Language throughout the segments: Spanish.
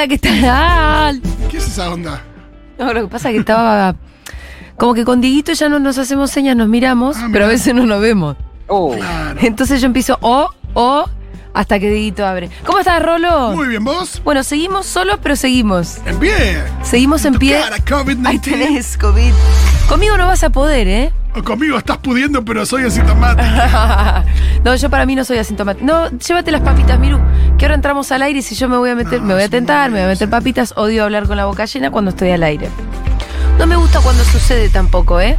Hola, ¿qué tal? ¿Qué es esa onda? No, lo que pasa es que estaba. Como que con Dieguito ya no nos hacemos señas, nos miramos, Ah, pero a mirá. veces no nos vemos. Claro. Entonces yo empiezo o, o, hasta que Dieguito abre. ¿Cómo estás, Rolo? Muy bien, ¿vos? Bueno, seguimos solos, pero seguimos. En pie. Seguimos en Tu pie. cara, Ahí COVID-19. tenés, COVID. Conmigo no vas a poder, ¿eh? Conmigo estás pudiendo, pero soy asintomático. no, yo para mí no soy asintomático. No, llévate las papitas, Miru. Que ahora entramos al aire y si yo me voy a meter, No, me voy a tentar, me voy a meter papitas. Odio hablar con la boca llena cuando estoy al aire. No me gusta cuando sucede tampoco, ¿eh?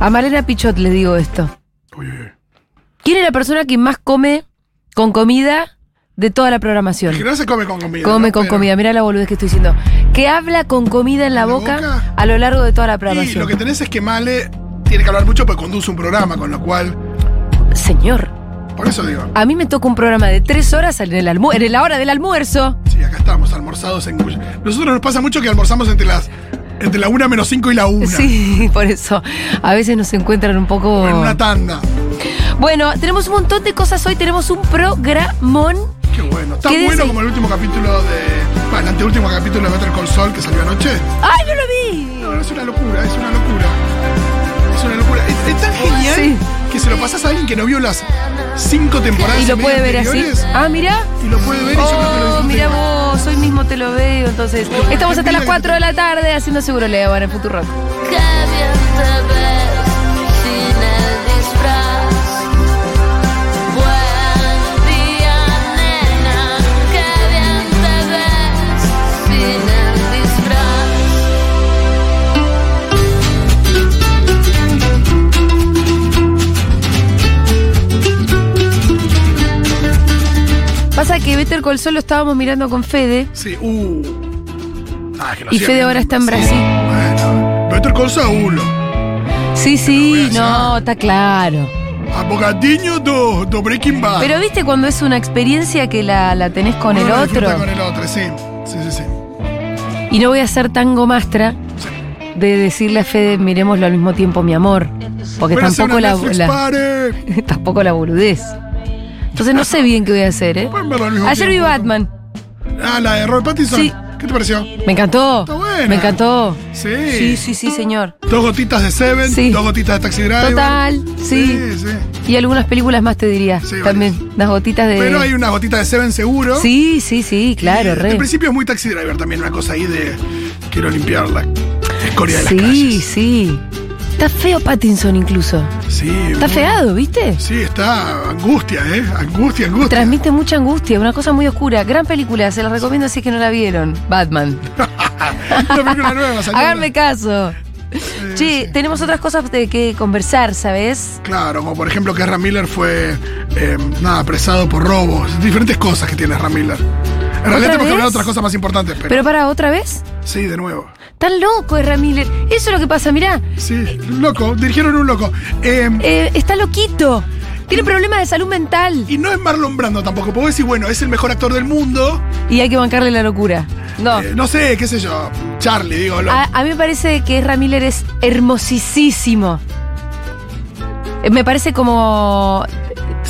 A Malena Pichot le digo esto. Uy, uy, uy. ¿Quién es la persona que más come con comida de toda la programación? Que no se come con comida. Come ¿no? con Pero- comida, mira la boludez que estoy diciendo. Que habla con comida en la, ¿En la boca, a lo largo de toda la Y programación. lo que tenés es que Male tiene que hablar mucho porque conduce un programa, con lo cual. Señor, Por eso digo. a mí me toca un programa de tres horas en, el almu- en la hora del almuerzo. Sí, acá estamos, almorzados en. Nosotros nos pasa mucho que almorzamos entre las. Entre la 1 menos 5 y la 1. Sí, por eso. A veces nos encuentran un poco. En una tanda. Bueno, tenemos un montón de cosas hoy. Tenemos un programón. Qué bueno. Tan ¿Qué bueno como el último capítulo de. Bueno, el anteúltimo capítulo de Better Call Saul que salió anoche. ¡Ay, no lo vi! No, no, es una locura, es una locura. Es una locura. Es, es tan genial Sí. que se lo pasas a alguien que no vio las cinco temporadas Y lo puede ver así. Ah, mira. Y lo puede ver y yo creo que lo Oh, mira vos, hoy mismo te lo veo. Entonces, estamos hasta las 4 de la tarde haciendo seguro Leo en el Futuro Rock. Pasa que Better Call Saul lo estábamos mirando con Fede. Sí, uh. Ah, que lo Y hacía Fede bien. ahora está en Sí, Brasil. Bueno. Better Call Saul. Sí, voy sí, no, está claro. Abogadinho do, do Breaking Bad. Pero viste cuando es una experiencia que la, la tenés con Uno el lo disfruta otro. Con el otro, sí. Sí, sí, sí. Y no voy a ser tan gomastra de decirle a Fede, miremoslo al mismo tiempo, mi amor. Porque tampoco una la, Netflix la- party. tampoco la boludez. Entonces no sé bien qué voy a hacer, ¿eh? Pueden verlo al mismo Ayer vi tiempo. Batman. Ah, la de Robert Pattinson. Sí. ¿Qué te pareció? Me encantó. Está buena. Me encantó. Sí. Sí, sí, sí, señor. Dos gotitas de Seven, Sí. dos gotitas de Taxi Driver. Total, sí. Sí, sí. Y algunas películas más te diría. Sí, también. Las gotitas de. Pero hay una gotita de Seven seguro. Sí, sí, sí, claro, Y, re. De principio es muy Taxi Driver también, una cosa ahí de. Quiero limpiar la escoria de las Sí, calles. sí. Está feo Pattinson incluso. Sí. Está feado, ¿viste? Sí, está angustia, ¿eh? Angustia, angustia. Transmite mucha angustia, una cosa muy oscura. Gran película, se la recomiendo si es que no la vieron. Batman. Una película nueva, salió Háganme una- caso. Eh, Che, sí. tenemos otras cosas de que conversar, ¿sabes? Claro, como por ejemplo que Ezra Miller fue eh, nada, apresado por robos, diferentes cosas que tiene Ezra Miller. En realidad tenemos que hablar de vez? otras cosas más importantes, pero, Pero para otra vez. Sí, de nuevo. Tan loco es Miller. Eso es lo que pasa, mirá. Sí, loco, dirigieron un loco. Eh, eh, está loquito. Tiene problemas de salud mental. y no es Marlon Brando tampoco, porque vos decís, bueno, es el mejor actor del mundo. Y hay que bancarle la locura. No. Eh, no sé, qué sé yo, Charlie, digo. lo- A, a mí me parece que Miller es hermosísimo. Eh, Me parece como.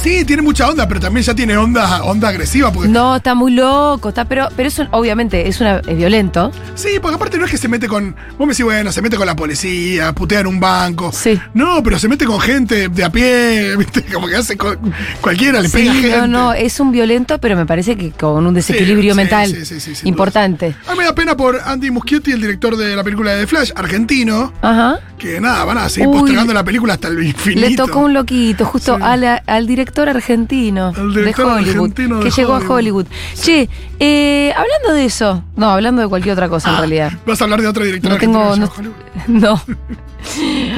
Sí, tiene mucha onda, pero también ya tiene onda, onda agresiva. Porque, No, está muy loco, está, pero, pero es un- obviamente es, una, es violento. Sí, porque aparte no es que se mete con. Vos me decís, bueno, se mete con la policía, putea en un banco. Sí. No, pero se mete con gente de a pie, ¿viste? Como que hace con cualquiera, le pega Sí, gente. no, no, es un violento, pero me parece que con un desequilibrio Sí, mental sí, sí, sí, importante. A mí me da pena por Andy Muschietti, el director de la película de The Flash, argentino, Ajá. Que nada, van a seguir Uy, postergando la película hasta el infinito. Le tocó un loquito, justo Sí. la- al director argentino Al director de Hollywood, argentino de que llegó a Hollywood. Hollywood. Che, eh, hablando de eso, no, hablando de cualquier otra cosa en Ah, realidad. Vas a hablar de otro director No tengo. argentino No, que llegó a Hollywood.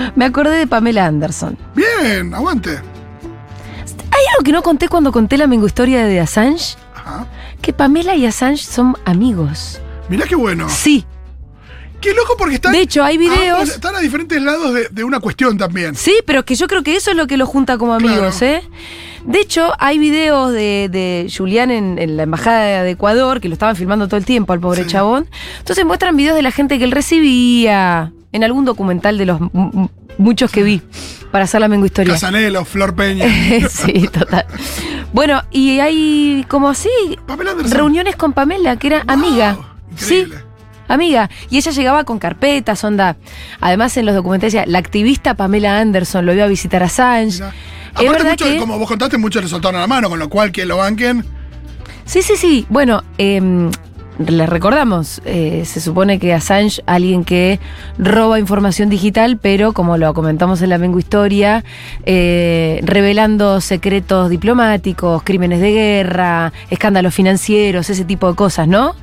no. Me acordé de Pamela Anderson. Bien, aguante. ¿Hay algo que no conté cuando conté la mingo historia de Assange? Ajá. Que Pamela y Assange son amigos. Mirá qué bueno. Sí. Qué loco porque están. De hecho, hay videos- están a diferentes lados de, de una cuestión también. Sí, pero que yo creo que eso es lo que los junta como amigos, Claro. ¿eh? De hecho, hay videos de, de Julián en, en la embajada de Ecuador, que lo estaban filmando todo el tiempo al pobre Sí. chabón. Entonces muestran videos de la gente que él recibía en algún documental de los muchos que vi para hacer la mengo historia. Casanelo, Flor Peña. sí, total. Bueno, y hay como así reuniones con Pamela, que era Wow. amiga. Sí, Increíble. Amiga. Y ella llegaba con carpetas, onda. Además, en los documentales la activista Pamela Anderson lo iba a visitar a Assange. Es Aparte, verdad mucho, que- como vos contaste, muchos le soltaron la mano, con lo cual que lo banquen. Sí, sí, sí. Bueno, eh, les recordamos, eh, se supone que Assange, alguien que roba información digital, pero como lo comentamos en la Mengo Historia, eh, revelando secretos diplomáticos, crímenes de guerra, escándalos financieros, ese tipo de cosas, ¿no?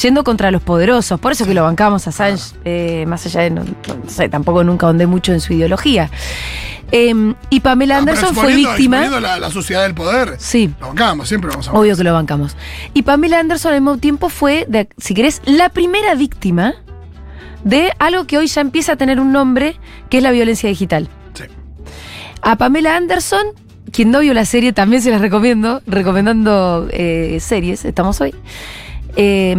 Yendo contra los poderosos. Por eso que lo bancamos a Assange, eh, más allá de, no, no sé, tampoco nunca ahondé mucho en su ideología. Eh, y Pamela Ah, Anderson fue víctima. La, la suciedad del poder. Sí. Lo bancamos, siempre vamos a Obvio que lo bancamos. Y Pamela Anderson al mismo tiempo fue, de- si querés, la primera víctima de algo que hoy ya empieza a tener un nombre, que es la violencia digital. Sí. A Pamela Anderson, quien no vio la serie, también se las recomiendo, recomendando eh, series, estamos hoy. Eh,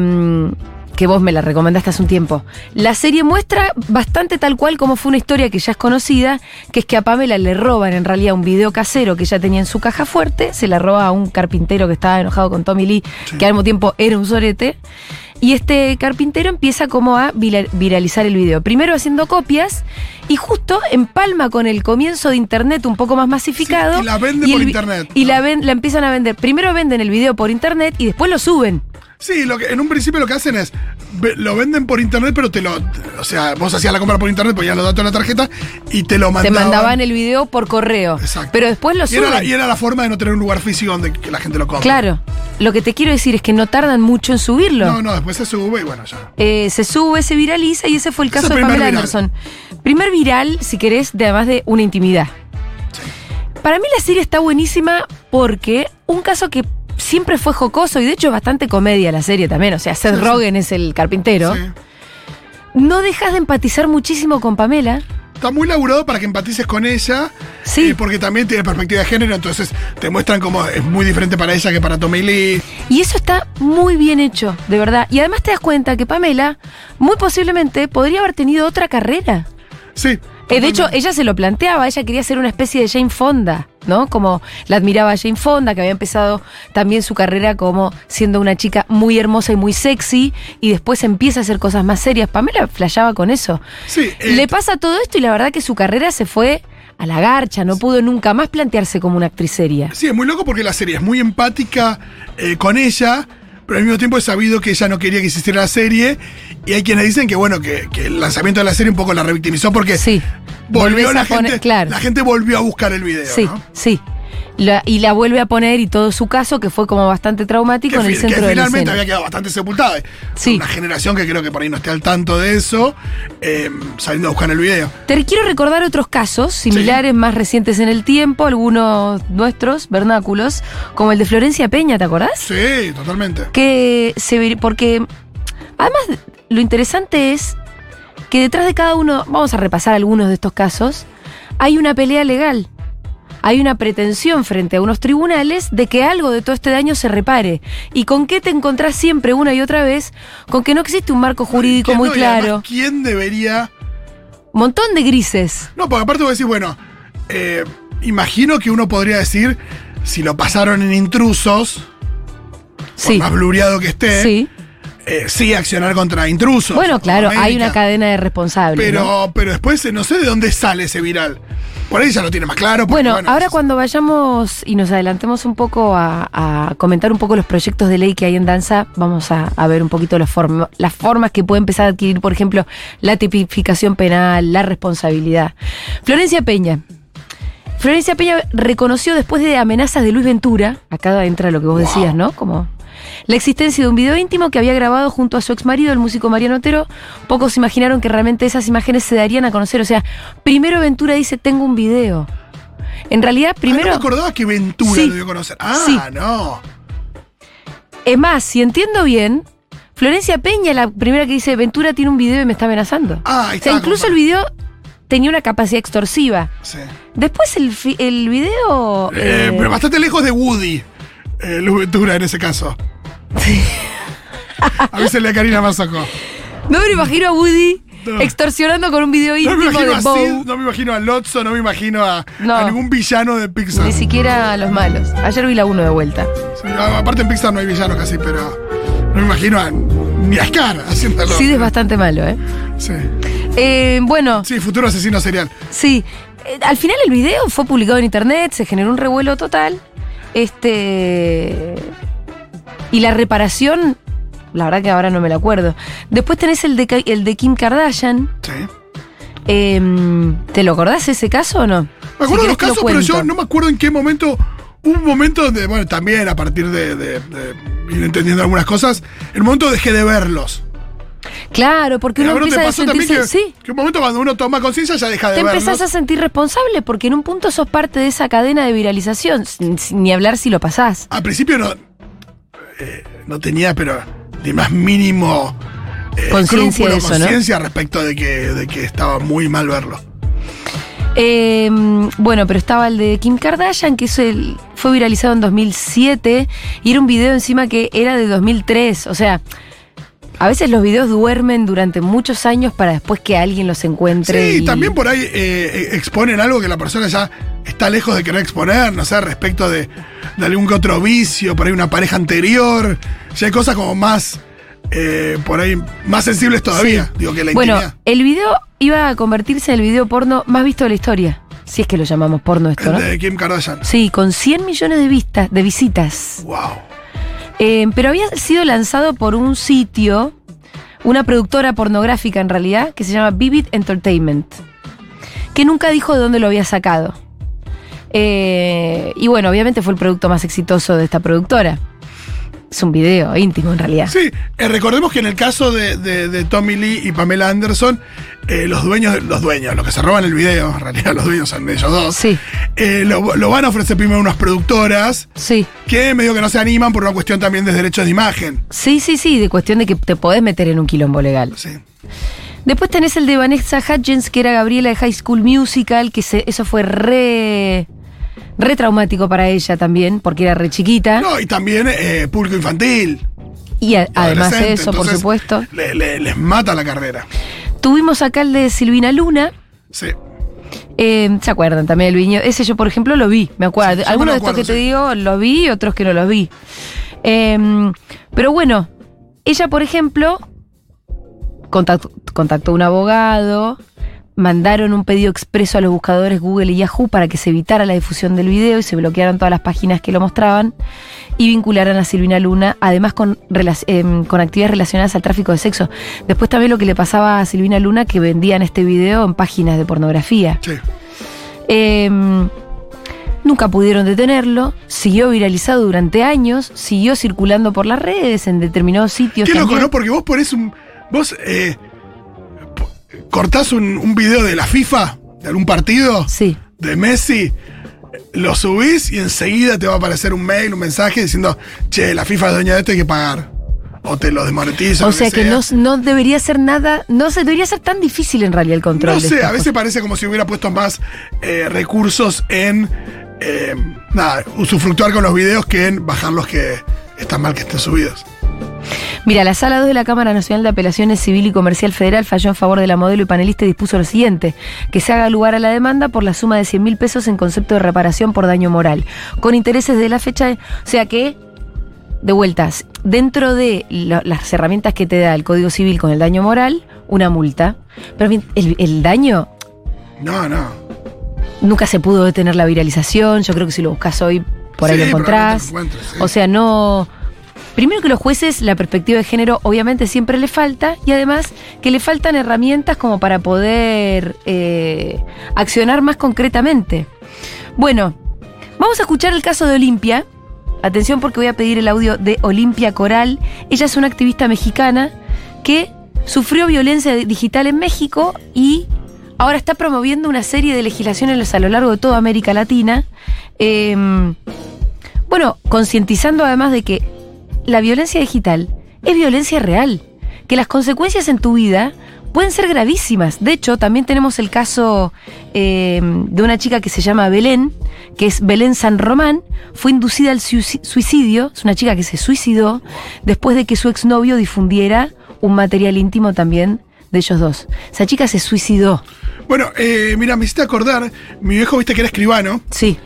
que vos me la recomendaste hace un tiempo. La serie muestra bastante tal cual como fue una historia que ya es conocida, que es que a Pamela le roban en realidad un video casero que ella tenía en su caja fuerte, se la roba a un carpintero que estaba enojado con Tommy Lee, que al mismo tiempo era un sorete. Y este carpintero empieza como a vira- viralizar el video. Primero haciendo copias y justo empalma con el comienzo de internet un poco más masificado. Sí, y la vende el por internet, Y ¿no? la, ven- la empiezan a vender. Primero venden el video por internet y después lo suben. Sí, lo que, en un principio lo que hacen es, lo venden por internet, pero te lo, o sea, vos hacías la compra por internet, ponías los datos en la tarjeta y te lo Te mandaban. mandaban el video por correo. Exacto. Pero después lo y era, la, suben. y era la forma de no tener un lugar físico donde que la gente lo compre. Claro. Lo que te quiero decir es que no tardan mucho en subirlo. No, no, después se sube y bueno, ya. Eh, se sube, se viraliza y ese fue el caso de Pamela viral. Anderson. Primer viral, si querés, de además de una intimidad. Para mí la serie está buenísima porque un caso que siempre fue jocoso y de hecho es bastante comedia la serie también, o sea, Seth Sí, sí. Rogen es el carpintero. Sí. No dejas de empatizar muchísimo con Pamela. Está muy laburado para que empatices con ella. Sí. eh, porque también tiene perspectiva de género, entonces te muestran cómo es muy diferente para ella que para Tommy Lee. Y eso está muy bien hecho, de verdad. Y además te das cuenta que Pamela, muy posiblemente, podría haber tenido otra carrera. Sí. Eh, de hecho, ella se lo planteaba, ella quería ser una especie de Jane Fonda, ¿no? Como la admiraba Jane Fonda, que había empezado también su carrera como siendo una chica muy hermosa y muy sexy, y después empieza a hacer cosas más serias. Pamela flasheaba con eso. Sí, eh, Le pasa todo esto y la verdad que su carrera se fue a la garcha, no pudo nunca más plantearse como una actriz seria. Sí, es muy loco porque la serie es muy empática eh, con ella, pero al mismo tiempo es sabido que ella no quería que se hiciera la serie. Y hay quienes dicen que bueno, que, que el lanzamiento de la serie un poco la revictimizó porque Sí. volvió Volvés la poner- gente, claro. la gente volvió a buscar el video, Sí, ¿no? sí. La- y la vuelve a poner y todo su caso, que fue como bastante traumático Que, en el centro que de la finalmente había quedado bastante sepultada. Sí. Una generación que creo que por ahí no esté al tanto de eso, eh, saliendo a buscar el video. Te quiero recordar otros casos similares, más recientes en el tiempo, algunos nuestros, vernáculos, como el de Florencia Peña, ¿te acordás? Sí, totalmente. Que se porque además lo interesante es que detrás de cada uno, vamos a repasar algunos de estos casos, hay una pelea legal. Hay una pretensión frente a unos tribunales de que algo de todo este daño se repare. ¿Y con qué te encontrás siempre una y otra vez? Con que no existe un marco jurídico ¿Quién muy no? Y además, claro. ¿Quién debería.? Montón de grises. No, porque aparte vos decís, bueno, eh, imagino que uno podría decir, si lo pasaron en intrusos, Sí. por más blureado que esté, Sí. Eh, sí accionar contra intrusos. Bueno, claro, hay una cadena de responsables. Pero, ¿no? pero después eh, no sé de dónde sale ese viral. Por ahí ya lo tiene más claro. porque, Bueno, ahora es- cuando vayamos y nos adelantemos un poco a, a comentar un poco los proyectos de ley que hay en danza, vamos a, a ver un poquito las, forma- las formas que puede empezar a adquirir, por ejemplo, la tipificación penal, la responsabilidad. Florencia Peña. Florencia Peña reconoció después de amenazas de Luis Ventura, acá entra lo que vos Wow. decías, ¿no? Como la existencia de un video íntimo que había grabado junto a su ex marido, el músico Mariano Otero. Pocos imaginaron que realmente esas imágenes se darían a conocer. O sea, primero Ventura dice, tengo un video. En realidad, Ah, no primero... me acordaba que Ventura Sí. lo dio a conocer. Ah, Sí. no. Es más, si entiendo bien, Florencia Peña, la primera que dice, Ventura tiene un video y me está amenazando. Ah, ahí o sea, está, incluso el video tenía una capacidad extorsiva. Sí. Después el video... Eh, eh, pero bastante lejos de Woody. Eh, Luz Ventura en ese caso. A mí se le Karina Mazoco. no me lo imagino a Woody No. extorsionando con un video No me íntimo imagino de a Bow. Sid, no me imagino a Lotso, no me imagino a, No. a ningún villano de Pixar. Ni siquiera a los malos. Ayer vi la 1 de vuelta. Sí, a- aparte en Pixar no hay villanos casi, pero. No me imagino a, ni a Scar haciéndolo. Sí, es bastante malo, ¿eh? Sí. Eh, bueno, Sí, futuro asesino serial. sí. Eh, al final el video fue publicado en internet, se generó un revuelo total. Este. Y la reparación, la verdad que ahora no me la acuerdo. Después tenés el de, el de Kim Kardashian. Sí. Em, ¿Te lo acordás ese caso o no? Me Si acuerdo de los lo casos, pero yo no me acuerdo en qué momento. Hubo un momento donde, bueno, también a partir de, de- de ir entendiendo algunas cosas, en un momento dejé de verlos. Claro, porque ¿A uno no te empieza a también sentirse. que, Sí. que un momento cuando uno toma conciencia ya deja de Te empezás a sentir responsable porque en un punto sos parte de esa cadena de viralización, ni hablar si lo pasás. Al principio no, eh, no tenía, pero ni más mínimo eh, Conciencia de eso, ¿no? conciencia respecto de que, de que estaba muy mal verlo. Eh, bueno, pero estaba el de Kim Kardashian, que es el- fue viralizado en 2007 y era un video encima que era de 2003. O sea, a veces los videos duermen durante muchos años para después que alguien los encuentre. Sí, y- también por ahí eh, eh, exponen algo que la persona ya está lejos de querer exponer, no sé, respecto de, de algún que otro vicio, por ahí una pareja anterior. Ya hay cosas como más, eh, por ahí, más sensibles todavía, digo que la Bueno, intimidad. el video iba a convertirse en el video porno más visto de la historia. Si es que lo llamamos porno esto, El ¿no? de Kim Kardashian. Sí, con 100 millones de vistas, de visitas. Wow. Eh, pero había sido lanzado por un sitio, una productora pornográfica en realidad, que se llama Vivid Entertainment, que nunca dijo de dónde lo había sacado. Eh, y bueno, obviamente fue el producto más exitoso de esta productora. Es un video íntimo en realidad. Sí, eh, recordemos que en el caso de, de- de Tommy Lee y Pamela Anderson, eh, los dueños, los dueños, los que se roban el video, en realidad los dueños son ellos dos, Sí, eh, lo, lo van a ofrecer primero unas productoras sí. que medio que no se animan por una cuestión también de derechos de imagen. Sí, sí, sí, de cuestión de que te podés meter en un quilombo legal. Sí. Después tenés el de Vanessa Hudgens, que era Gabriela de High School Musical, que se- eso fue re, re traumático para ella también, porque era re chiquita. No, y también eh, público infantil. y a- además de eso, por supuesto. le- le- les mata la carrera. Tuvimos acá el de Silvina Luna. Sí. eh, ¿Se acuerdan también el viño? Ese yo, por ejemplo, lo vi, me acuerdo. Sí, yo me Algunos lo de estos que te digo los vi, otros que no los vi. Eh, pero bueno, ella, por ejemplo, contactó, contactó a un abogado, mandaron un pedido expreso a los buscadores Google y Yahoo para que se evitara la difusión del video y se bloquearan todas las páginas que lo mostraban y vincularan a Silvina Luna, además con, con actividades relacionadas al tráfico de sexo. Después también lo que le pasaba a Silvina Luna, que vendían este video en páginas de pornografía. Sí. Em, nunca pudieron detenerlo, siguió viralizado durante años, siguió circulando por las redes en determinados sitios. Qué loco, también. ¿no? Porque vos ponés un. Vos eh, cortás un, un video de la FIFA, de algún partido, Sí. de Messi, lo subís y enseguida te va a aparecer un mail, un mensaje diciendo, che, la FIFA es dueña de esto, hay que pagar. O te lo desmonetiza. O sea que no, no debería ser nada, no se debería ser tan difícil en realidad el control. No sé, a veces cosas. parece como si hubiera puesto más eh, recursos en. eh, nada, usufructuar con los videos que en bajar los que están mal que estén subidos. Mira, la Sala 2 de la Cámara Nacional de Apelaciones Civil y Comercial Federal falló en favor de la modelo y panelista y dispuso lo siguiente, que se haga lugar a la demanda por la suma de 100 mil pesos en concepto de reparación por daño moral, con intereses de la fecha, de- o sea que, de vueltas, dentro de lo- las herramientas que te da el Código Civil con el daño moral, una multa, pero el, el daño No, no. nunca se pudo detener la viralización, yo creo que si lo buscas hoy, por ahí lo encontrás. lo sí. O sea, no. Primero que los jueces, la perspectiva de género obviamente siempre le falta y además que le faltan herramientas como para poder eh, accionar más concretamente. Bueno, vamos a escuchar el caso de Olimpia. Atención porque voy a pedir el audio de Olimpia Coral. Ella es una activista mexicana que sufrió violencia digital en México y ahora está promoviendo una serie de legislaciones a lo largo de toda América Latina. Em, bueno, concientizando además de que la violencia digital es violencia real, que las consecuencias en tu vida pueden ser gravísimas. De hecho, también tenemos el caso eh, de una chica que se llama Belén, que es Belén San Román, fue inducida al suici- suicidio, es una chica que se suicidó después de que su exnovio difundiera un material íntimo también de ellos dos. Esa chica se suicidó. Bueno, eh, mira, me hiciste acordar, mi viejo viste que era escribano. Sí,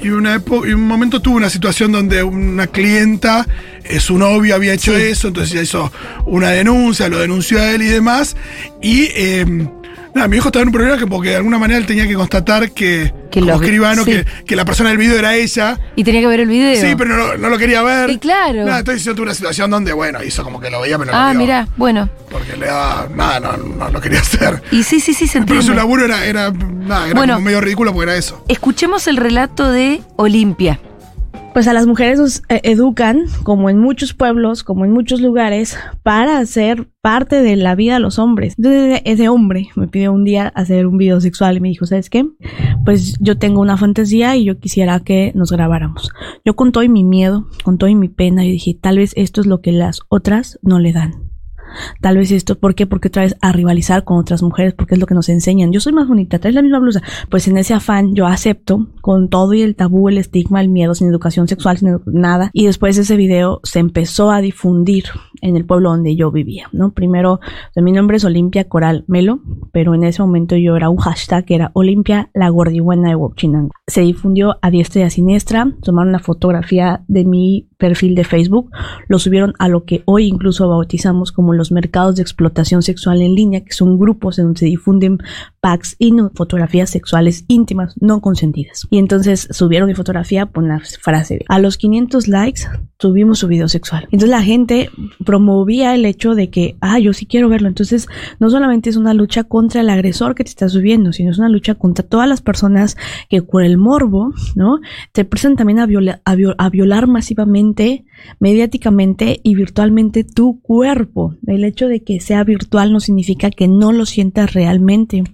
Y una y un momento tuvo una situación donde una clienta eh, su novio había hecho Sí. eso, entonces ella hizo una denuncia, lo denunció a él y demás. Y eh, nada, mi hijo estaba en un problema que porque de alguna manera él tenía que constatar que, Que como los- escribano, sí. que, que la persona del video era ella. Y tenía que ver el video. Sí, pero no, lo- no lo quería ver. Y claro. Nada, entonces yo tuve una situación donde, bueno, hizo como que lo veía, pero no Ah, mira, bueno. Porque le daba. Nada, no, no lo quería hacer. Y sí, sí, sí, se Pero su entiende. laburo era, era, nada, era Bueno. como medio ridículo porque era eso. Escuchemos el relato de Olimpia. Pues a las mujeres nos eh, educan, como en muchos pueblos, como en muchos lugares, para ser parte de la vida de los hombres. Entonces ese hombre me pidió un día hacer un video sexual y me dijo, ¿sabes qué? Pues yo tengo una fantasía y yo quisiera que nos grabáramos. Yo con todo y mi miedo, con todo y mi pena, yo dije, tal vez esto es lo que las otras no le dan. Tal vez esto, ¿por qué? Porque otra vez a rivalizar con otras mujeres, porque es lo que nos enseñan. Yo soy más bonita, traes la misma blusa. Pues en ese afán yo acepto con todo y el tabú, el estigma, el miedo, sin educación sexual, sin nada. Y después ese video se empezó a difundir en el pueblo donde yo vivía, ¿no? Primero, mi nombre es Olimpia Coral Melo, pero en ese momento yo era un hashtag que era Olimpia la gordibuena de Wopchinango. Se difundió a diestra y a siniestra, tomaron una fotografía de mi perfil de Facebook, lo subieron a lo que hoy incluso bautizamos como los mercados de explotación sexual en línea, que son grupos en donde se difunden packs y fotografías sexuales íntimas no consentidas. Y entonces subieron mi fotografía con la frase, a los 500 likes subimos su video sexual. Entonces la gente promovía el hecho de que, ah, yo sí quiero verlo. Entonces no solamente es una lucha contra el agresor que te está subiendo, sino es una lucha contra todas las personas que por el morbo, ¿no? Te prestan también a, viola- a viol- a violar masivamente, mediáticamente y virtualmente tu cuerpo. El hecho de que sea virtual no significa que no lo sientas realmente.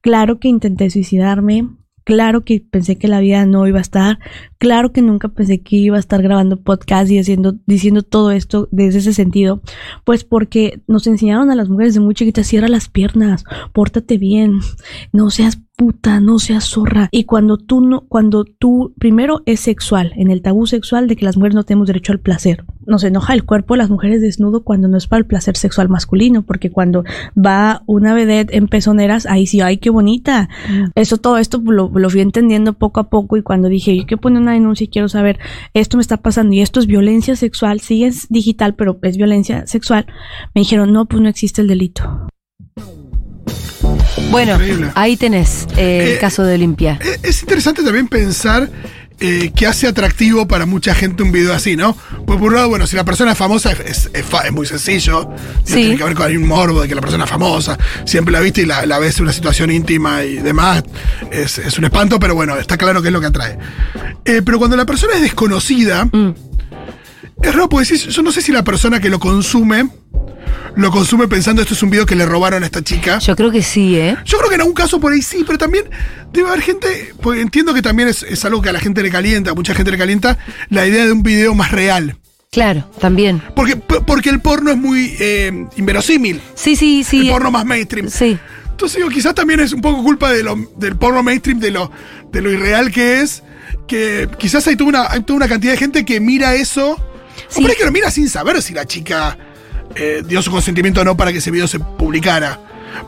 Claro que intenté suicidarme. Claro que pensé que la vida no iba a estar. Claro que nunca pensé que iba a estar grabando podcast y haciendo, diciendo todo esto desde ese sentido. Pues porque nos enseñaron a las mujeres de muy chiquitas, cierra las piernas, pórtate bien, no seas puta, no seas zorra. Y cuando tú no, cuando tú, primero es sexual, en el tabú sexual de que las mujeres no tenemos derecho al placer. Nos enoja el cuerpo de las mujeres desnudo cuando no es para el placer sexual masculino, porque cuando va una vedette en pezoneras, ahí sí, ay, qué bonita. Eso, todo esto lo, lo fui entendiendo poco a poco y cuando dije, yo quiero poner una denuncia y quiero saber, esto me está pasando y esto es violencia sexual, sí es digital, pero es violencia sexual, me dijeron, no, pues no existe el delito. Bueno, Increíble. ahí tenés eh, el Eh, caso de Olimpia. Eh, Es interesante también pensar eh, que hace atractivo para mucha gente un video así, ¿no? Pues por un lado, bueno, si la persona es famosa es, es- es fa- es muy sencillo. Sí. Tiene que ver con un morbo de que la persona es famosa. Siempre la viste y la, la ves en una situación íntima y demás. Es, un espanto, pero bueno, está claro que es lo que atrae. Pero cuando la persona es desconocida, Mm. Es raro porque yo no sé si la persona que lo consume lo consume pensando esto es un video que le robaron a esta chica. Yo creo que sí, ¿eh? Yo creo que en algún caso por ahí sí, pero también debe haber gente, porque entiendo que también es, es algo que a la gente le calienta, a mucha gente le calienta, la idea de un video más real. Claro, también. Porque, porque el porno es muy eh, inverosímil, Sí, sí, sí. el porno más mainstream. Sí. Entonces digo, quizás también es un poco culpa de lo, del porno mainstream, de lo, de lo irreal que es, que quizás hay toda una, hay toda una cantidad de gente que mira eso, Sí. o por ahí que lo mira sin saber si la chica eh, dio su consentimiento o no para que ese video se publicara.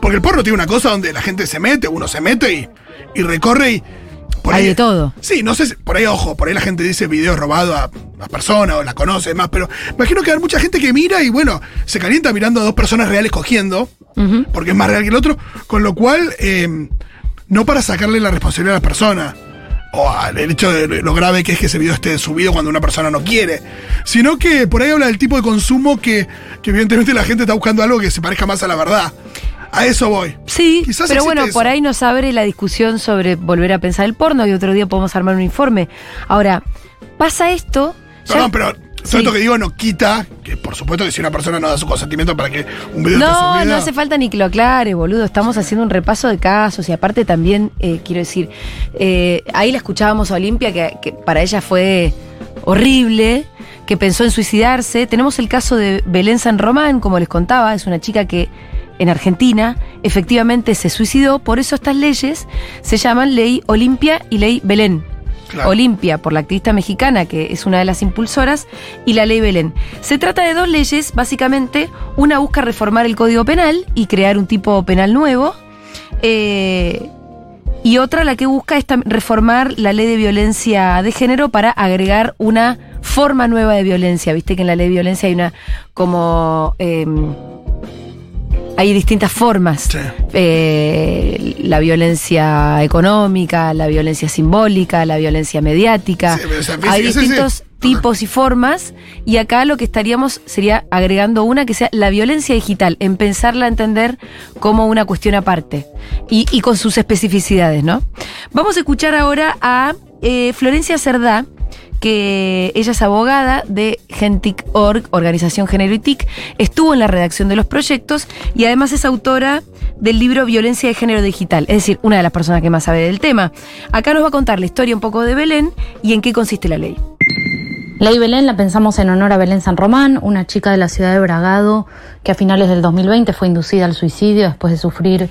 Porque el porno tiene una cosa donde la gente se mete, uno se mete y, y recorre y... Por Hay de todo. Sí, no sé, si- por ahí, ojo, por ahí la gente dice video robado a, a persona o la conoce más, pero imagino que hay mucha gente que mira y bueno, se calienta mirando a dos personas reales cogiendo, porque es más real que el otro, con lo cual, eh, no para sacarle la responsabilidad a la persona, o al el hecho de lo grave que es que ese video esté subido cuando una persona no quiere, sino que por ahí habla del tipo de consumo que, que evidentemente la gente está buscando algo que se parezca más a la verdad. A eso voy. Sí, Quizás pero bueno, eso. por ahí nos abre la discusión sobre volver a pensar el porno y otro día podemos armar un informe. Ahora, pasa esto. ya- Perdón, todo Sí. esto que digo no quita que, por supuesto, que si una persona no da su consentimiento para que un video esté No, subido. no hace falta ni que lo aclare, boludo. Estamos haciendo un repaso de casos y aparte también, eh, quiero decir, eh, ahí la escuchábamos a Olimpia, que, que para ella fue horrible, que pensó en suicidarse. Tenemos el caso de Belén San Román, como les contaba, es una chica que en Argentina efectivamente se suicidó, por eso estas leyes se llaman Ley Olimpia y Ley Belén. Olimpia por la activista mexicana, que es una de las impulsoras, y la ley Belén. Se trata de dos leyes, básicamente. Una busca reformar el Código Penal y crear un tipo penal nuevo. eh, y otra la que busca es reformar la ley de violencia de género para agregar una forma nueva de violencia. Viste que en la ley de violencia hay una como... em, hay distintas formas. Sí. Eh, la violencia económica, la violencia simbólica, la violencia mediática. Sí, hay sí. distintos tipos y formas. Y acá lo que estaríamos sería agregando una que sea la violencia digital, en pensarla a entender como una cuestión aparte y, y con sus especificidades, ¿no? Vamos a escuchar ahora a eh, Florencia Cerdá, que ella es abogada de Gentic.org, Organización Género y TIC, estuvo en la redacción de los proyectos y además es autora del libro Violencia de Género Digital, es decir, una de las personas que más sabe del tema. Acá nos va a contar la historia un poco de Belén y en qué consiste la ley. Ley Belén la pensamos en honor a Belén San Román, una chica de la ciudad de Bragado que a finales del 2020 fue inducida al suicidio después de sufrir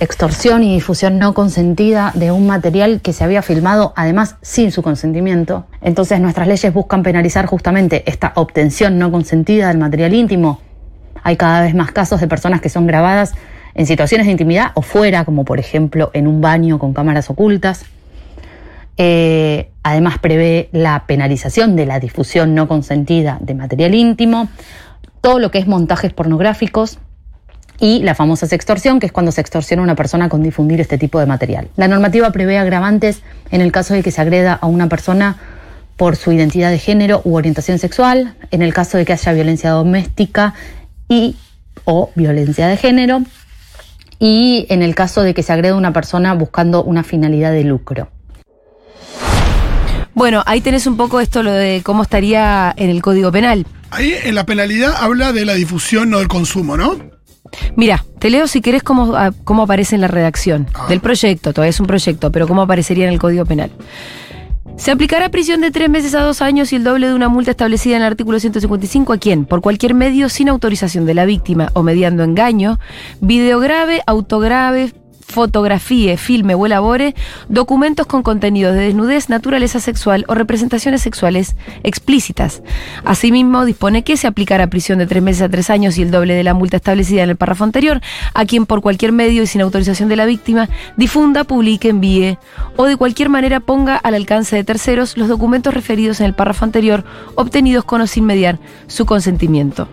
extorsión y difusión no consentida de un material que se había filmado además sin su consentimiento. Entonces nuestras leyes buscan penalizar justamente esta obtención no consentida del material íntimo. Hay cada vez más casos de personas que son grabadas en situaciones de intimidad o fuera, como por ejemplo en un baño con cámaras ocultas. Eh, además prevé la penalización de la difusión no consentida de material íntimo, todo lo que es montajes pornográficos y la famosa sextorsión, que es cuando se extorsiona a una persona con difundir este tipo de material. La normativa prevé agravantes en el caso de que se agreda a una persona por su identidad de género u orientación sexual, en el caso de que haya violencia doméstica y o violencia de género, y en el caso de que se agreda a una persona buscando una finalidad de lucro. Bueno, ahí tenés un poco esto lo de cómo estaría en el Código Penal. Ahí en la penalidad habla de la difusión, no del consumo, ¿no? Mira, te leo si querés cómo, ah, cómo aparece en la redacción Ah. del proyecto, todavía es un proyecto, pero cómo aparecería en el Código Penal. Se aplicará prisión de tres meses a dos años y el doble de una multa establecida en el artículo 155 a quien, por cualquier medio sin autorización de la víctima o mediando engaño, videograve, autograve, fotografíe, filme o elabore documentos con contenidos de desnudez, naturaleza sexual o representaciones sexuales explícitas. Asimismo, dispone que se aplicará prisión de tres meses a tres años y el doble de la multa establecida en el párrafo anterior a quien por cualquier medio y sin autorización de la víctima difunda, publique, envíe o de cualquier manera ponga al alcance de terceros los documentos referidos en el párrafo anterior obtenidos con o sin mediar su consentimiento.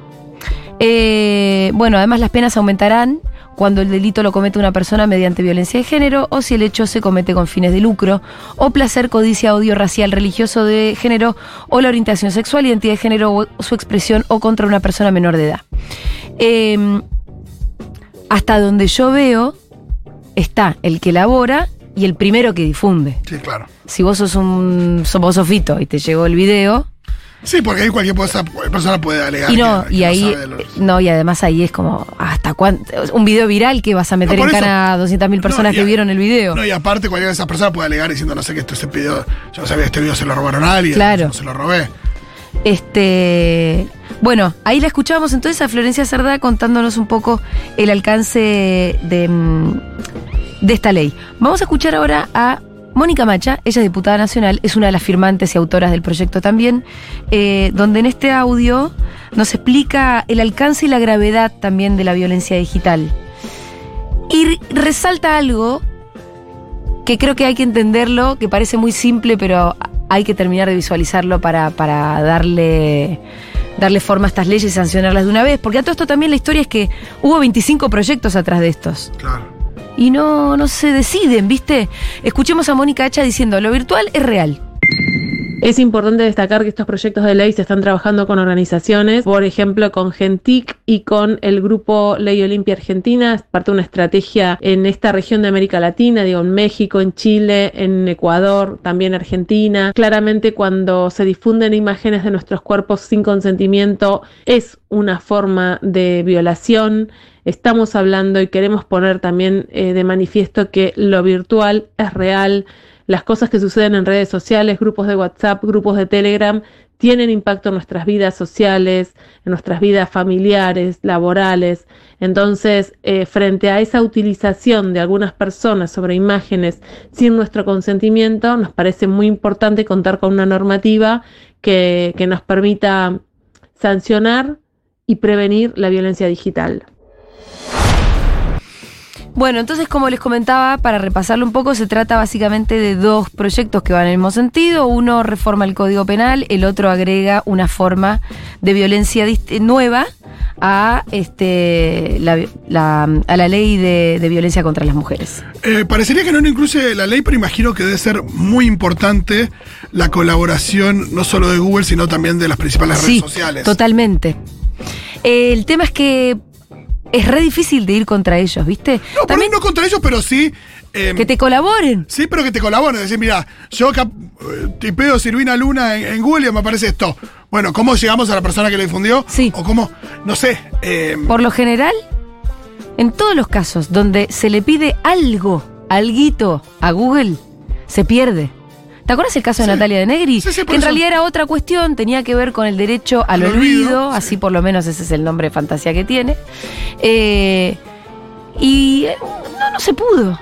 Eh, bueno, además las penas aumentarán cuando el delito lo comete una persona mediante violencia de género o si el hecho se comete con fines de lucro o placer, codicia, odio racial, religioso de género o la orientación sexual, identidad de género o su expresión o contra una persona menor de edad. Eh, hasta donde yo veo está el que elabora y el primero que difunde. Sí, claro. Si vos sos un sos vos Sofito y te llegó el video, Sí, porque ahí cualquier persona puede alegar. y no, que- y que ahí, sabe los- no, y además ahí es como, ¿hasta cuánto? Un video viral que vas a meter No, en cara a 200.000 personas No, que vieron el video. No, y aparte cualquiera de esas personas puede alegar diciendo, no sé qué, esto ese video, yo no sabía, este video se lo robaron a alguien, Claro. no se lo robé. Este, bueno, ahí la escuchábamos entonces a Florencia Cerdá contándonos un poco el alcance de, mm, de esta ley. Vamos a escuchar ahora a Mónica Macha, ella es diputada nacional, es una de las firmantes y autoras del proyecto también, eh, donde en este audio nos explica el alcance y la gravedad también de la violencia digital. Y re- resalta algo que creo que hay que entenderlo, que parece muy simple, pero hay que terminar de visualizarlo para, para darle, darle forma a estas leyes y sancionarlas de una vez. Porque a todo esto también la historia es que hubo 25 proyectos atrás de estos. Claro. Y no, no se deciden, ¿viste? Escuchemos a Mónica Hacha diciendo, lo virtual es real. Es importante destacar que estos proyectos de ley se están trabajando con organizaciones, por ejemplo con Gentic y con el grupo Ley Olimpia Argentina, es parte de una estrategia en esta región de América Latina, digo en México, en Chile, en Ecuador, también Argentina. Claramente cuando se difunden imágenes de nuestros cuerpos sin consentimiento es una forma de violación. Estamos hablando y queremos poner también eh, de manifiesto que lo virtual es real, las cosas que suceden en redes sociales, grupos de WhatsApp, grupos de Telegram, tienen impacto en nuestras vidas sociales, en nuestras vidas familiares, laborales. Entonces, eh, frente a esa utilización de algunas personas sobre imágenes sin nuestro consentimiento, nos parece muy importante contar con una normativa que, que nos permita sancionar y prevenir la violencia digital. Bueno, entonces como les comentaba, para repasarlo un poco, se trata básicamente de dos proyectos que van en el mismo sentido. Uno reforma el Código Penal, el otro agrega una forma de violencia nueva a, este, la, la- a la ley de, de violencia contra las mujeres. Eh, parecería que no lo incluye la ley, pero imagino que debe ser muy importante la colaboración no solo de Google, sino también de las principales Sí, redes sociales. totalmente. El tema es que es re difícil de ir contra ellos, ¿viste? No, ahí no contra ellos, pero sí. eh, Que te colaboren. Sí, pero que te colaboren. Decir, mira, yo eh, tipeo Silvina Luna en, en Google y me aparece esto. Bueno, ¿cómo llegamos a la persona que lo difundió? Sí. O cómo, no sé. eh, Por lo general, en todos los casos donde se le pide algo, alguito a Google, se pierde. ¿Te acuerdas el caso de Sí. Natalia de Negri? Sí, sí, que en eso. realidad era otra cuestión, tenía que ver con el derecho al Al olvido, olvido, sí. así por lo menos ese es el nombre de fantasía que tiene. Eh, y eh, no, no se pudo.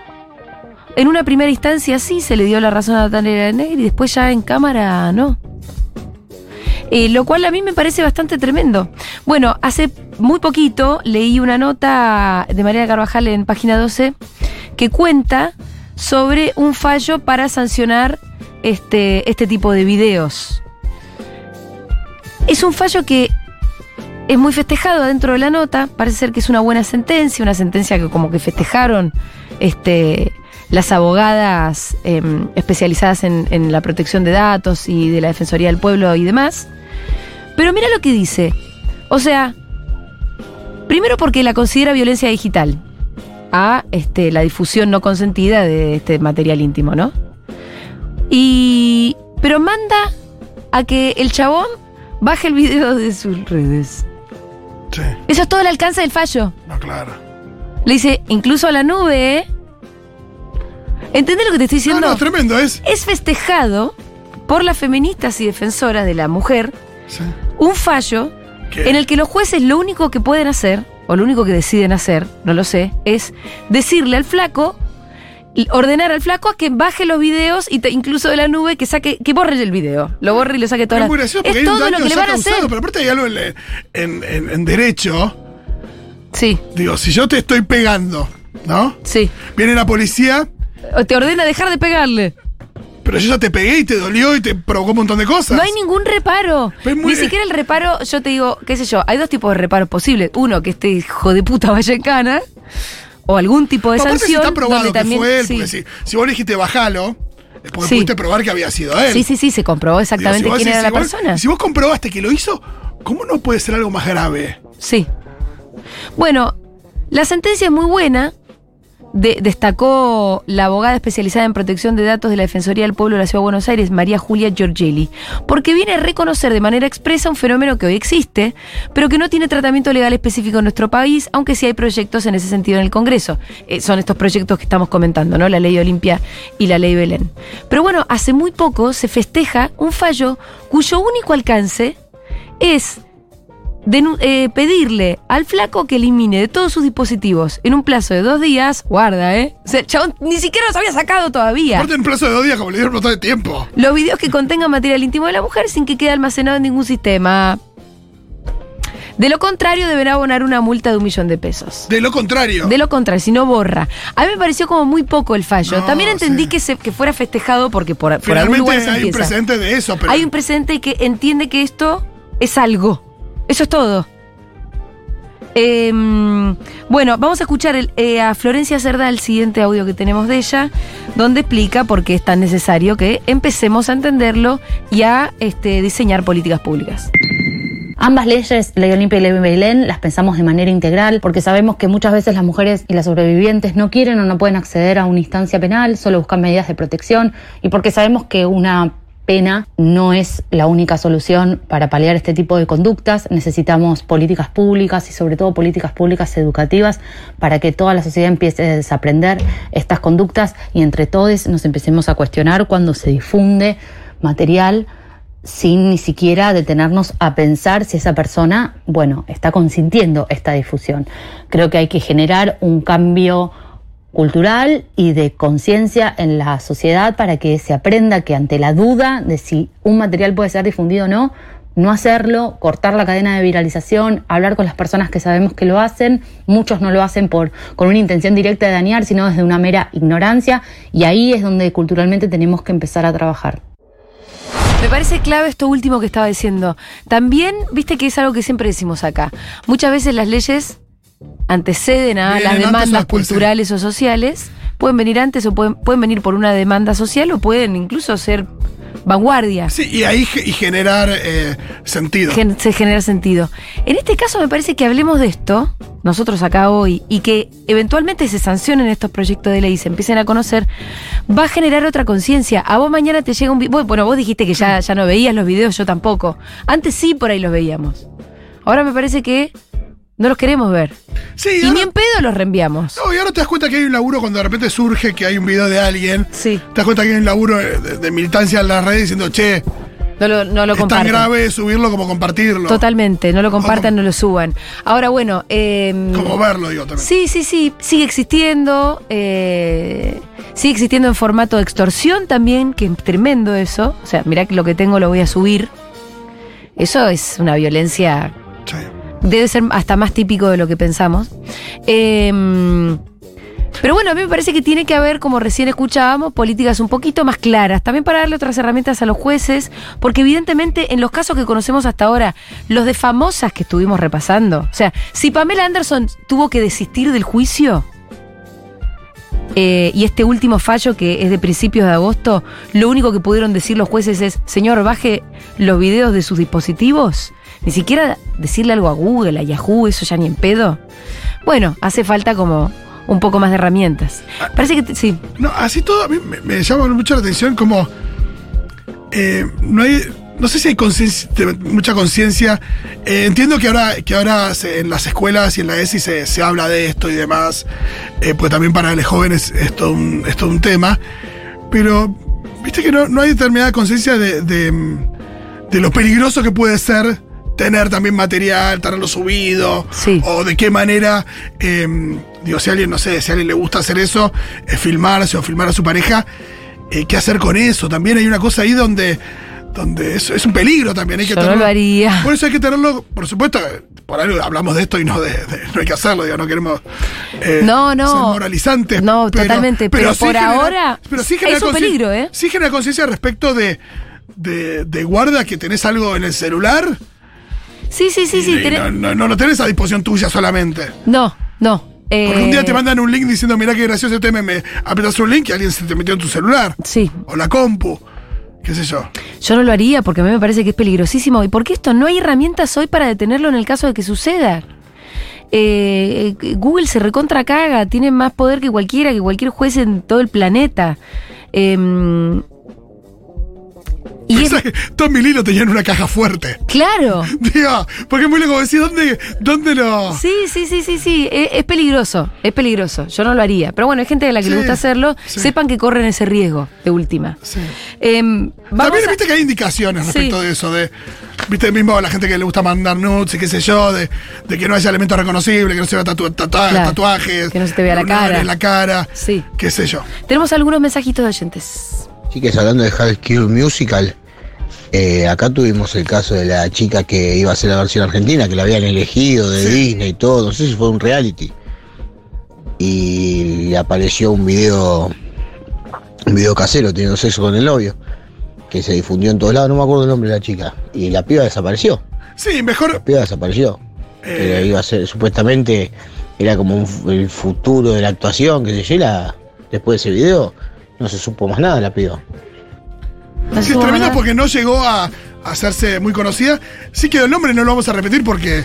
En una primera instancia sí se le dio la razón a Natalia de Negri, después ya en cámara no. Eh, lo cual a mí me parece bastante tremendo. Bueno, hace muy poquito leí una nota de María Carvajal en página 12 que cuenta sobre un fallo para sancionar este, este tipo de videos. Es un fallo que es muy festejado dentro de la nota, parece ser que es una buena sentencia, una sentencia que como que festejaron este, las abogadas em, especializadas en, la protección de datos y de la Defensoría del Pueblo y demás. Pero mira lo que dice. O sea, primero porque la considera violencia digital a este, la difusión no consentida de este material íntimo, ¿no? Y. Pero manda a que el chabón baje el video de sus redes. sí, Eso es todo el alcance del fallo. no, claro. Le dice, incluso a la nube, ¿eh? ¿Entendés lo que te estoy No, diciendo? no, tremendo, es. es festejado por las feministas y defensoras de la mujer Sí. un fallo ¿Qué? en el que los jueces lo único que pueden hacer, o lo único que deciden hacer, no lo sé, es decirle al flaco, ordenar al flaco a que baje los videos y te- incluso de la nube que saque, que borre el video, lo borre y lo saque todo. es muy gracioso porque es hay un todo lo que le van a hacer. pero aparte hay algo en, en- en- en derecho. Sí, Digo, si yo te estoy pegando, ¿no? sí. Viene la policía, O Te ordena dejar de pegarle. pero yo ya te pegué y te dolió y te provocó un montón de cosas. No hay ningún reparo. Muy- Ni siquiera el reparo, yo te digo, qué sé yo, hay dos tipos de reparos posibles. Uno, que este hijo de puta vaya en cana, o algún tipo de aparte si sanción. está probado que también, fue él, sí. porque si, si vos le dijiste bajalo, es porque Sí. pudiste probar que había sido él. sí, sí, sí, se comprobó Digo, exactamente si quién decís, era la persona. Si vos comprobaste que lo hizo, ¿cómo no puede ser algo más grave? Sí. Bueno, la sentencia es muy buena. De- destacó la abogada especializada en protección de datos de la Defensoría del Pueblo de la Ciudad de Buenos Aires, María Julia Giorgelli, porque viene a reconocer de manera expresa un fenómeno que hoy existe, pero que no tiene tratamiento legal específico en nuestro país, aunque sí hay proyectos en ese sentido en el Congreso. Eh, son estos proyectos que estamos comentando, ¿no? La ley Olimpia y la ley Belén. Pero bueno, hace muy poco se festeja un fallo cuyo único alcance es eh, pedirle al flaco que elimine de todos sus dispositivos en un plazo de dos días, guarda, ¿eh? O sea, chabón ni siquiera los había sacado todavía. Aparte en un plazo de dos días, como le dieron un montón de tiempo. Los videos que contengan material íntimo de la mujer sin que quede almacenado en ningún sistema. De lo contrario, deberá abonar una multa de un millón de pesos. De lo contrario. De lo contrario, si no borra. A mí me pareció como muy poco el fallo. No, También entendí sí. que, se, que fuera festejado porque por, por algún lugar se hay un precedente de eso, pero. Hay un precedente que entiende que esto es algo. Eso es todo. Em, bueno, vamos a escuchar eh, a Florencia Cerda el siguiente audio que tenemos de ella, donde explica por qué es tan necesario que empecemos a entenderlo y a este, diseñar políticas públicas. Ambas leyes, Ley Olimpia y Ley Belén, las pensamos de manera integral porque sabemos que muchas veces las mujeres y las sobrevivientes no quieren o no pueden acceder a una instancia penal, solo buscan medidas de protección y porque sabemos que una pena no es la única solución para paliar este tipo de conductas. Necesitamos políticas públicas y sobre todo políticas públicas educativas para que toda la sociedad empiece a desaprender estas conductas y entre todos nos empecemos a cuestionar cuando se difunde material sin ni siquiera detenernos a pensar si esa persona, bueno, está consintiendo esta difusión. Creo que hay que generar un cambio cultural y de conciencia en la sociedad para que se aprenda que ante la duda de si un material puede ser difundido o no, no hacerlo, cortar la cadena de viralización, hablar con las personas que sabemos que lo hacen. Muchos no lo hacen por, con una intención directa de dañar, sino desde una mera ignorancia. Y ahí es donde culturalmente tenemos que empezar a trabajar. Me parece clave esto último que estaba diciendo. También, viste que es algo que siempre decimos acá. Muchas veces las leyes anteceden a Vienen las demandas culturales o sociales. Pueden venir antes o pueden, pueden venir por una demanda social o pueden incluso ser vanguardia. Sí, y ahí y generar eh, sentido. Gen- se genera sentido. En este caso me parece que hablemos de esto, nosotros acá hoy, y que eventualmente se sancionen estos proyectos de ley y se empiecen a conocer, va a generar otra conciencia. A vos mañana te llega un video, bueno, vos dijiste que ya, ya no veías los videos, yo tampoco. Antes sí por ahí los veíamos. Ahora me parece que no los queremos ver. Sí, Y ahora- ni en pedo los reenviamos. No, y ahora te das cuenta que hay un laburo cuando de repente surge que hay un video de alguien. Sí. Te das cuenta que hay un laburo de, militancia en las redes diciendo, che, No lo, no lo es tan grave subirlo como compartirlo. Totalmente, no lo compartan, no lo suban. Ahora, bueno, eh, Como verlo, digo también. Sí, sí, sí, sigue existiendo. eh, sigue existiendo en formato de extorsión también, que es tremendo eso. O sea, mirá que lo que tengo lo voy a subir. Eso es una violencia, Sí. Debe ser hasta más típico de lo que pensamos. Eh, pero bueno, a mí me parece que tiene que haber, como recién escuchábamos, políticas un poquito más claras, también para darle otras herramientas a los jueces, porque evidentemente en los casos que conocemos hasta ahora, los de famosas que estuvimos repasando, o sea, si Pamela Anderson tuvo que desistir del juicio, eh, y este último fallo que es de principios de agosto, lo único que pudieron decir los jueces es, señor, baje los videos de sus dispositivos, ni siquiera decirle algo a Google, a Yahoo, eso ya ni en pedo. Bueno, hace falta como un poco más de herramientas. Parece que sí. No, así todo a mí me, me llama mucho la atención como eh, no hay no sé si hay mucha conciencia. Eh, entiendo que ahora, que ahora se- en las escuelas y en la ESI se, se habla de esto y demás, eh, pues también para los jóvenes es todo un, es todo un tema. Pero, viste que no, no hay determinada conciencia de, de, de lo peligroso que puede ser tener también material, tenerlo subido, Sí. o de qué manera, eh, digo, si a alguien, no sé, si a alguien le gusta hacer eso, eh, filmarse o filmar a su pareja, eh, ¿qué hacer con eso? También hay una cosa ahí donde, donde es, es un peligro también. Hay que Yo no tenerlo- lo haría. Por eso hay que tenerlo, por supuesto, por algo hablamos de esto y no de, de- no hay que hacerlo, digo, no queremos eh, No, no. ser moralizantes. No, totalmente, pero por ahora genera es un peligro, ¿eh? Sí genera conciencia respecto de, de, de guarda que tenés algo en el celular. Sí, sí, sí, sí. tenés- no, no, no lo tenés a disposición tuya solamente. No, no. Porque un eh, día te mandan un link diciendo, mira qué gracioso este meme. Apretas un link y alguien se te metió en tu celular. Sí, O la compu. Qué sé yo. yo no lo haría porque a mí me parece que es peligrosísimo. ¿Y por qué esto? No hay herramientas hoy para detenerlo en el caso de que suceda. Eh, eh, Google se recontra caga, tiene más poder que cualquiera, que cualquier juez en todo el planeta. Em, y es, Tommy Lee lo tenía en una caja fuerte. claro. Digo, porque es muy loco decir, ¿dónde, dónde lo...? Sí, sí, sí, sí, sí. Es, es peligroso, es peligroso. Yo no lo haría. Pero bueno, hay gente a la que le gusta hacerlo. sí. Sepan que corren ese riesgo, de última. Sí. Em, vamos También a- viste que hay indicaciones respecto de eso, de, viste mismo la gente que le gusta mandar nudes y qué sé yo, de, de que no haya elementos reconocibles, que no se vea tatu- Claro. tatuajes, Que no se te vea la cara. la cara, Sí. qué sé yo. Tenemos algunos mensajitos de oyentes. Chicas, hablando de High School Musical, eh, acá tuvimos el caso de la chica que iba a hacer la versión argentina, que la habían elegido de Sí. Disney y todo, no sé si fue un reality. Y le apareció un video, un video casero teniendo sexo con el novio, que se difundió en todos lados, no me acuerdo el nombre de la chica. Y la piba desapareció, Sí, mejor, la piba desapareció. Eh. Iba a ser, supuestamente era como un el futuro de la actuación, que se yo, después de ese video no se supo más nada de la piba. No es tremendo porque no llegó a, a hacerse muy conocida. Sí que el nombre no lo vamos a repetir porque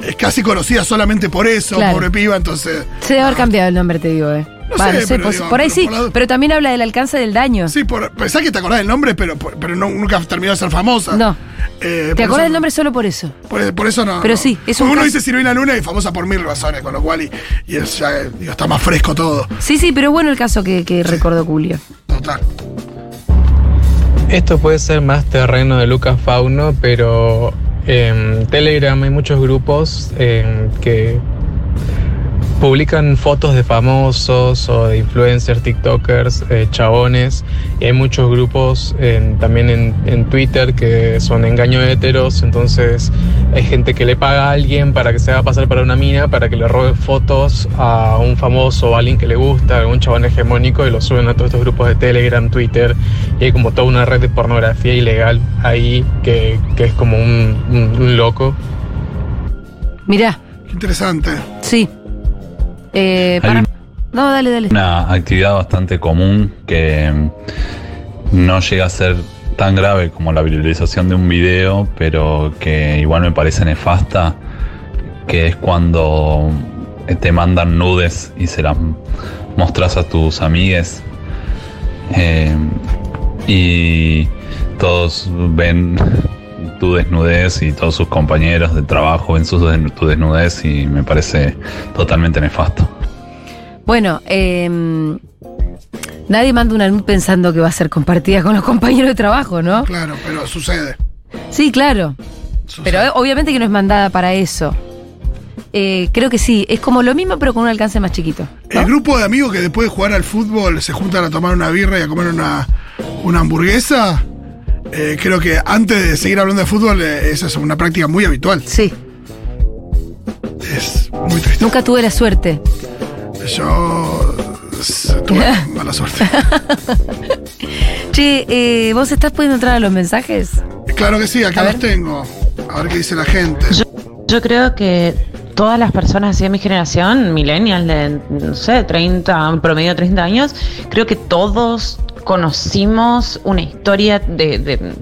es casi conocida solamente por eso, Claro. pobre piba, entonces... Se debe haber cambiado el nombre, te digo, eh. No sé, pero pues, digo, por ahí pero sí, por la- pero también habla del alcance del daño. Sí, por, pensá que te acordás del nombre, pero, pero no- nunca terminó de ser famosa. No. Eh, por ¿Te eso acordás del no- nombre solo por eso? Por, por eso no. Pero no. sí, es un uno caso- dice Silvina Luna y famosa por mil razones, con lo cual y, y es ya, eh, digo, está más fresco todo. Sí, sí, pero es bueno el caso que, que recordó Julio. Total. Esto puede ser más terreno de Lucas Fauno, pero en Telegram hay muchos grupos em, que publican fotos de famosos o de influencers, TikTokers, eh, chabones. Y hay muchos grupos en- también en, en Twitter que son engaños heteros. Entonces hay gente que le paga a alguien para que se haga pasar para una mina, para que le robe fotos a un famoso o a alguien que le gusta, algún chabón hegemónico, y lo suben a todos estos grupos de Telegram, Twitter. Y hay como toda una red de pornografía ilegal ahí que, que es como un, un- un loco. Mirá, Interesante. sí. Eh, Hay para- un- No, dale, dale. una actividad bastante común que no llega a ser tan grave como la viralización de un video, pero que igual me parece nefasta, que es cuando te mandan nudes y se las mostras a tus amigues eh, y todos ven tu desnudez y todos sus compañeros de trabajo ven su tu desnudez y me parece totalmente nefasto. Bueno, eh, nadie manda una nude pensando que va a ser compartida con los compañeros de trabajo, ¿no? Claro, pero sucede. Sí, claro. Sucede. Pero eh, obviamente que no es mandada para eso. Eh, creo que sí, es como lo mismo pero con un alcance más chiquito. ¿no? El grupo de amigos que después de jugar al fútbol se juntan a tomar una birra y a comer una, una hamburguesa, eh, creo que antes de seguir hablando de fútbol, eh, esa es una práctica muy habitual. Sí, Es muy triste. nunca tuve la suerte. Yo tuve mala suerte. Che, eh, ¿vos estás pudiendo entrar a los mensajes? Claro que sí, acá A los ver. tengo. A ver qué dice la gente. Yo creo que todas las personas así de mi generación, millennials de, no sé, 30, promedio de 30 años, creo que todos conocimos una historia de, de-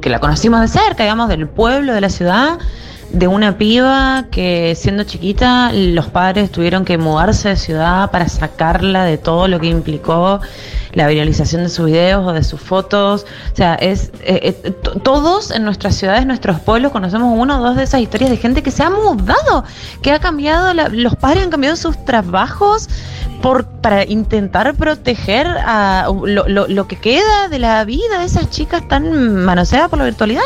que la conocimos de cerca, digamos, del pueblo, de la ciudad, de una piba que siendo chiquita los padres tuvieron que mudarse de ciudad para sacarla de todo lo que implicó la viralización de sus videos o de sus fotos. O sea, es eh, eh, todos en nuestras ciudades, nuestros pueblos, conocemos uno o dos de esas historias de gente que se ha mudado, que ha cambiado, la- los padres han cambiado sus trabajos por, para intentar proteger a lo- lo que queda de la vida de esas chicas tan manoseadas por la virtualidad.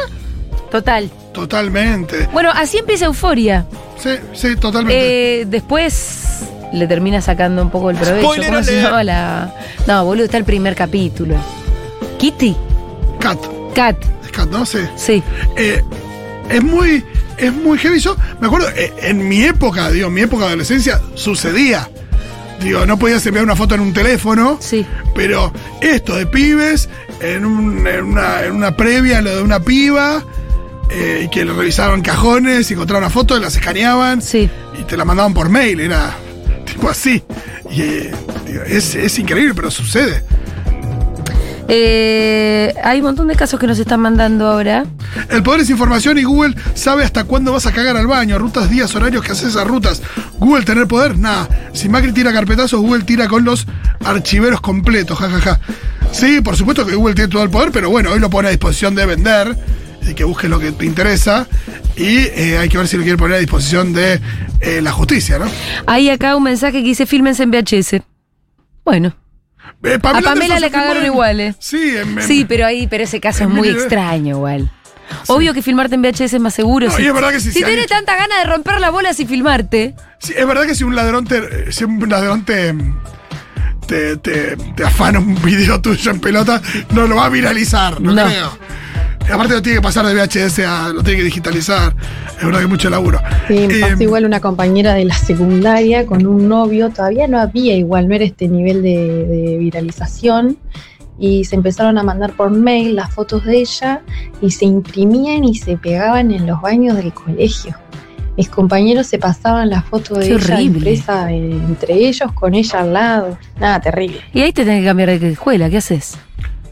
Total. Totalmente. Bueno, así empieza Euforia. Sí, sí, totalmente. Eh, después le termina sacando un poco el provecho. Spoiler ¿Cómo se llama la.? No, boludo, está el primer capítulo. Kitty. Cat. Cat. Es Cat, ¿no? Sí. Sí. Eh, es muy. Es muy heavy. Yo me acuerdo, eh, en mi época, digo, en mi época de adolescencia, sucedía. Digo, no podías enviar una foto en un teléfono. Sí. Pero esto de pibes, en, un- en una, en una previa, lo de una piba, eh, y que le revisaban cajones encontraban una foto, las escaneaban Sí. y te la mandaban por mail, era tipo así. Y eh, es, es increíble, pero sucede. Eh, hay un montón de casos que nos están mandando ahora. El poder es información y Google sabe hasta cuándo vas a cagar al baño, rutas, días, horarios que haces esas rutas. Google tener poder, nada. Si Macri tira carpetazos, Google tira con los archiveros completos, jajaja. Sí, por supuesto que Google tiene todo el poder, pero bueno, hoy lo pone a disposición de vender y que busques lo que te interesa. Y eh, hay que ver si lo quiere poner a disposición de eh, la justicia, ¿no? Hay acá un mensaje que dice fílmense en VHS. Bueno. Eh, A Pamela le cagaron filmó en- igual, eh. Sí, en, en- Sí, pero ahí, pero ese caso es muy extraño igual. Obvio que filmarte en VHS es más seguro. No, si, es verdad que si si hecho- tanta gana de romper las bolas y filmarte. Sí, es verdad que si un ladrón te, si un ladrón te, te, te- te afana un video tuyo en pelota, no lo va a viralizar, no, No. creo. Aparte lo tiene que pasar de VHS a. lo tiene que digitalizar. Es verdad que es mucho laburo. Sí, me Eh, pasó igual una compañera de la secundaria con un novio, todavía no había igual, no era este nivel de, de viralización, y se empezaron a mandar por mail las fotos de ella y se imprimían y se pegaban en los baños del colegio. Mis compañeros se pasaban las fotos de ella impresa eh, entre ellos con ella al lado. Nada, terrible. Y ahí te tenés que cambiar de escuela. ¿Qué haces?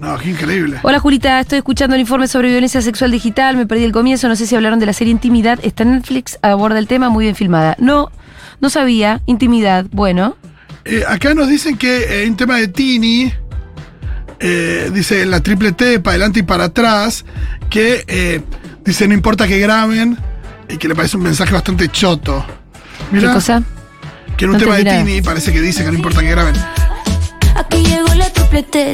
No, qué increíble. Hola Julita, estoy escuchando el informe sobre violencia sexual digital. Me perdí el comienzo. No sé si hablaron de la serie Intimidad. Está en Netflix, aborda el tema, muy bien filmada. No, no sabía. Intimidad, bueno. Eh, acá nos dicen que eh, hay un tema de Tini. eh, dice la triple T, para adelante y para atrás. Que eh, dice no importa que graben. Y que le parece un mensaje bastante choto. Mira, ¿Qué cosa? que en un No tema de. Tini parece que dice que no importa que graben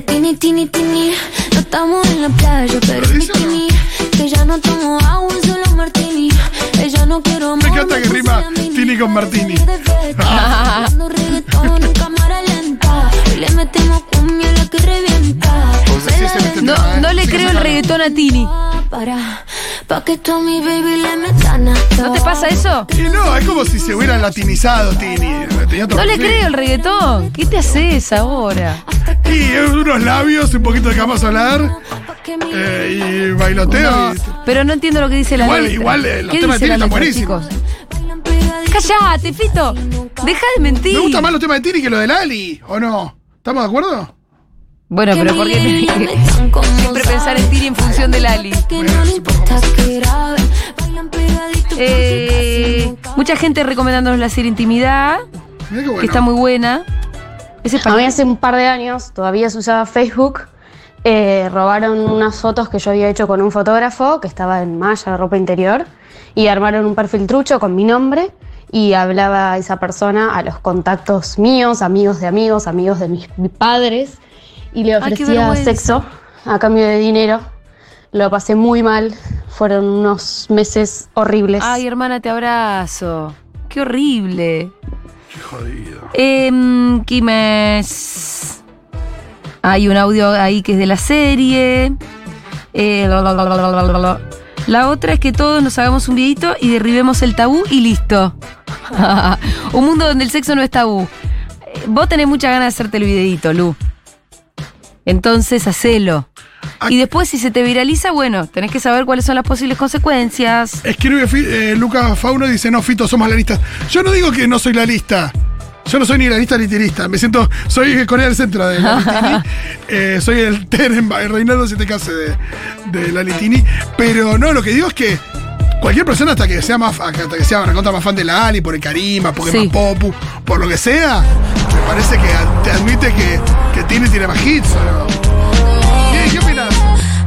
tini, tini, tini. No estamos en la playa, pero bikini. Que ya no tomo agua, solo martini. Ella no quiero amor. Me rima Tini con martini. Le no le creo el reggaetón a Tini. Para, pa' que tú mi baby le metan ¿No te pasa eso? Y no, es como si se hubiera latinizado Tini. Tenía otro No le creo el reggaetón. ¿Qué te haces ahora? Y unos labios, un poquito de cama solar. eh, y bailoteo. No, y- pero no entiendo lo que dice la Igual- letra. igual, eh, los ¿Qué temas de dice Tini la están letra, buenísimos. chicos? Callate, Fito. Deja de mentir. Me gusta más los temas de Tini que los de Lali, ¿o no? ¿Estamos de acuerdo? Bueno, pero ¿por qué siempre pensar de Lali? Eh, mucha gente recomendándonos la serie Intimidad, Mirá qué bueno. que está muy buena. Ese es A mí hace un par de años, todavía se usaba Facebook, eh, robaron unas fotos que yo había hecho con un fotógrafo que estaba en malla de ropa interior y armaron un perfil trucho con mi nombre y hablaba esa persona a los contactos míos, amigos de amigos, amigos de mis padres y le qué ofrecía vergüenza. sexo a cambio de dinero. Lo pasé muy mal, fueron unos meses horribles. Ay, hermana, te abrazo. Qué horrible. Qué jodido. ¿Qué más? Hay un audio ahí que es de la serie. Eh. La otra es que todos nos hagamos un videito y derribemos el tabú y listo. un mundo donde el sexo no es tabú. Eh, Vos tenés muchas ganas de hacerte el videito, Lu. Entonces, hacelo. Y después, si se te viraliza, bueno, tenés que saber cuáles son las posibles consecuencias. Escribe eh, Lucas Fauno y dice, no, Fito, somos la lista. Yo no digo que no soy la lista. Yo no soy ni la lista ni tirista. Me siento, soy Corea del Centro de la Litini. Eh, soy el Teren, el Reinaldo 7K de, de la Litini. Pero no, lo que digo es que cualquier persona hasta que sea más, hasta que sea recontra más fan de la Ali, por el carisma, porque Sí. más popu, por lo que sea, me parece que te admite que, que tiene, tiene más hits.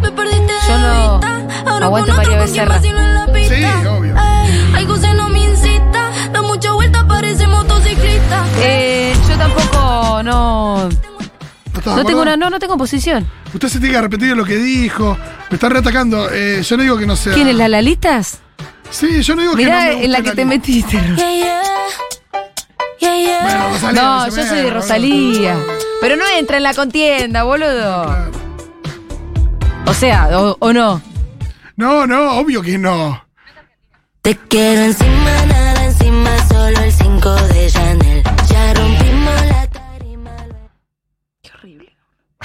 ¿Qué, ¿Qué opinas? Yo no. Aguante María Becerra. Sí, obvio. Algo se no me incita, da mucha vuelta, parece motociclista. Eh, yo tampoco, no. ¿No, No tengo una, no, no tengo posición. Usted se tiene que arrepentir de lo que dijo. Me está reatacando. Eh, yo no digo que no sea. ¿Quién es la Lalitas? Sí, yo no digo que no. Mirá en la que te Lali. metiste. Ro- Yeah, yeah. Yeah, yeah. Bueno, Rosalía, No, se yo soy de Rosalía. Pero no entra en la contienda, boludo. O sea, o, o no. No, no, obvio que no. Te quiero encima, nada encima, solo el 5 de Chanel. Ya rompimos la tarima.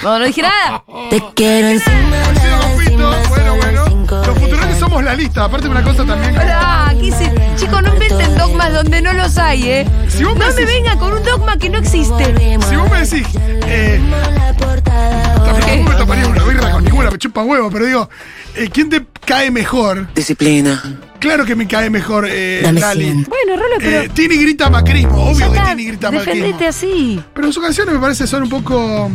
No, no dije nada. Te quiero encima, nada encima, Bueno, bueno. 5 Los de futurones somos la lista. Aparte, una cosa también. Ah, ¿qué hice? Chicos, no inventen dogmas donde no los hay, ¿eh? Si vos No me venga con un dogma que no existe. Si vos me decís, eh, tampoco me tomaría una birra con ninguna, me chupa huevo, pero digo, eh, ¿quién te cae mejor? Disciplina. Claro que me cae mejor eh, Dame Lali. cien. Bueno, Rolo, pero. Eh, Tini grita macrismo, obvio que Tini grita macrismo. defendete así. Pero sus canciones me parece son un poco.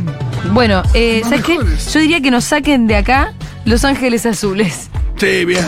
Bueno, eh, ¿sabes qué? Yo diría que nos saquen de acá Los Ángeles Azules. Sí, bien.